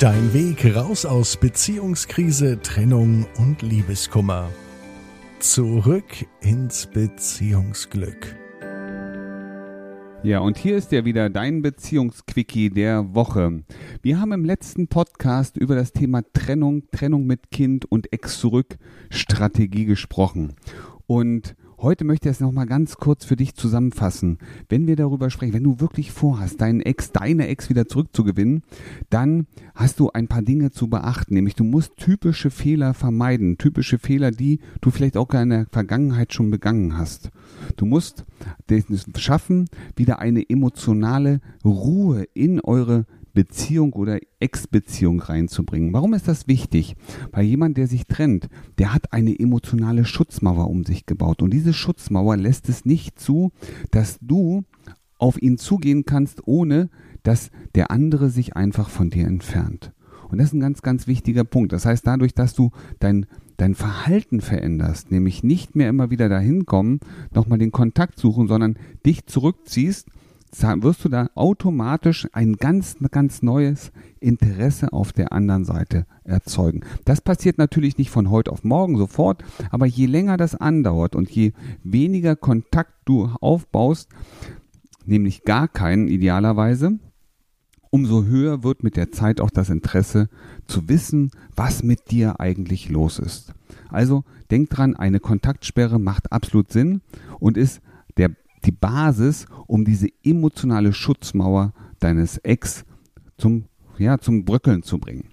Dein Weg raus aus Beziehungskrise, Trennung und Liebeskummer. Zurück ins Beziehungsglück. Ja, und hier ist ja wieder dein Beziehungsquickie der Woche. Wir haben im letzten Podcast über das Thema Trennung, Trennung mit Kind und Ex-Zurück-Strategie gesprochen. Und Heute möchte ich es nochmal ganz kurz für dich zusammenfassen. Wenn wir darüber sprechen, wenn du wirklich vorhast, deinen Ex, deine Ex wieder zurückzugewinnen, dann hast du ein paar Dinge zu beachten. Nämlich du musst typische Fehler vermeiden. Typische Fehler, die du vielleicht auch in der Vergangenheit schon begangen hast. Du musst es schaffen, wieder eine emotionale Ruhe in eure Beziehung oder Ex-Beziehung reinzubringen. Warum ist das wichtig? Weil jemand, der sich trennt, der hat eine emotionale Schutzmauer um sich gebaut. Und diese Schutzmauer lässt es nicht zu, dass du auf ihn zugehen kannst, ohne dass der andere sich einfach von dir entfernt. Und das ist ein ganz, ganz wichtiger Punkt. Das heißt, dadurch, dass du dein, dein Verhalten veränderst, nämlich nicht mehr immer wieder dahin kommen, nochmal den Kontakt suchen, sondern dich zurückziehst, wirst du da automatisch ein ganz, ganz neues Interesse auf der anderen Seite erzeugen. Das passiert natürlich nicht von heute auf morgen sofort, aber je länger das andauert und je weniger Kontakt du aufbaust, nämlich gar keinen idealerweise, umso höher wird mit der Zeit auch das Interesse zu wissen, was mit dir eigentlich los ist. Also denk dran, eine Kontaktsperre macht absolut Sinn und ist die Basis, um diese emotionale Schutzmauer deines Ex zum, ja, zum Bröckeln zu bringen.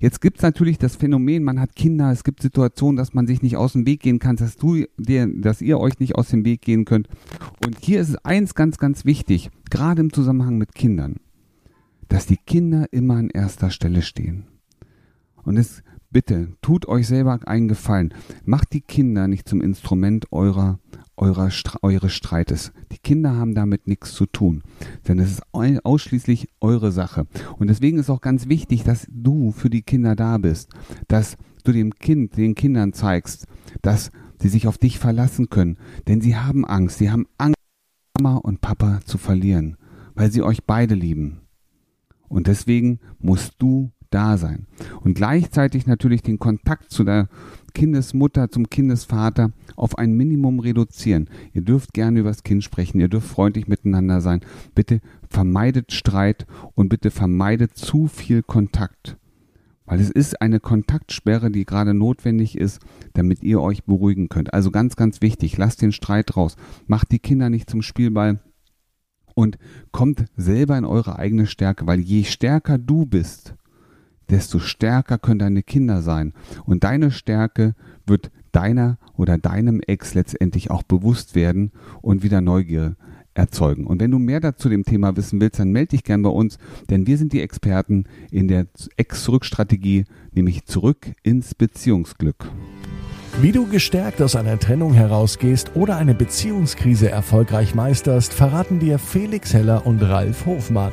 Jetzt gibt es natürlich das Phänomen, man hat Kinder, es gibt Situationen, dass man sich nicht aus dem Weg gehen kann, dass, du, der, dass ihr euch nicht aus dem Weg gehen könnt. Und hier ist eins ganz, ganz wichtig, gerade im Zusammenhang mit Kindern, dass die Kinder immer an erster Stelle stehen. Und es bitte, tut euch selber einen Gefallen. Macht die Kinder nicht zum Instrument eurer eurer, eures Streites. Die Kinder haben damit nichts zu tun, denn es ist ausschließlich eure Sache. Und deswegen ist auch ganz wichtig, dass du für die Kinder da bist, dass du dem Kind, den Kindern zeigst, dass sie sich auf dich verlassen können, denn sie haben Angst, sie haben Angst, Mama und Papa zu verlieren, weil sie euch beide lieben. Und deswegen musst du da sein. Und gleichzeitig natürlich den Kontakt zu der Kindesmutter, zum Kindesvater auf ein Minimum reduzieren. Ihr dürft gerne über das Kind sprechen, ihr dürft freundlich miteinander sein. Bitte vermeidet Streit und bitte vermeidet zu viel Kontakt. Weil es ist eine Kontaktsperre, die gerade notwendig ist, damit ihr euch beruhigen könnt. Also ganz, ganz wichtig, lasst den Streit raus. Macht die Kinder nicht zum Spielball und kommt selber in eure eigene Stärke, weil je stärker du bist, desto stärker können deine Kinder sein. Und deine Stärke wird deiner oder deinem Ex letztendlich auch bewusst werden und wieder Neugier erzeugen. Und wenn du mehr dazu dem Thema wissen willst, dann melde dich gern bei uns, denn wir sind die Experten in der Ex-Zurück-Strategie, nämlich zurück ins Beziehungsglück. Wie du gestärkt aus einer Trennung herausgehst oder eine Beziehungskrise erfolgreich meisterst, verraten dir Felix Heller und Ralf Hofmann.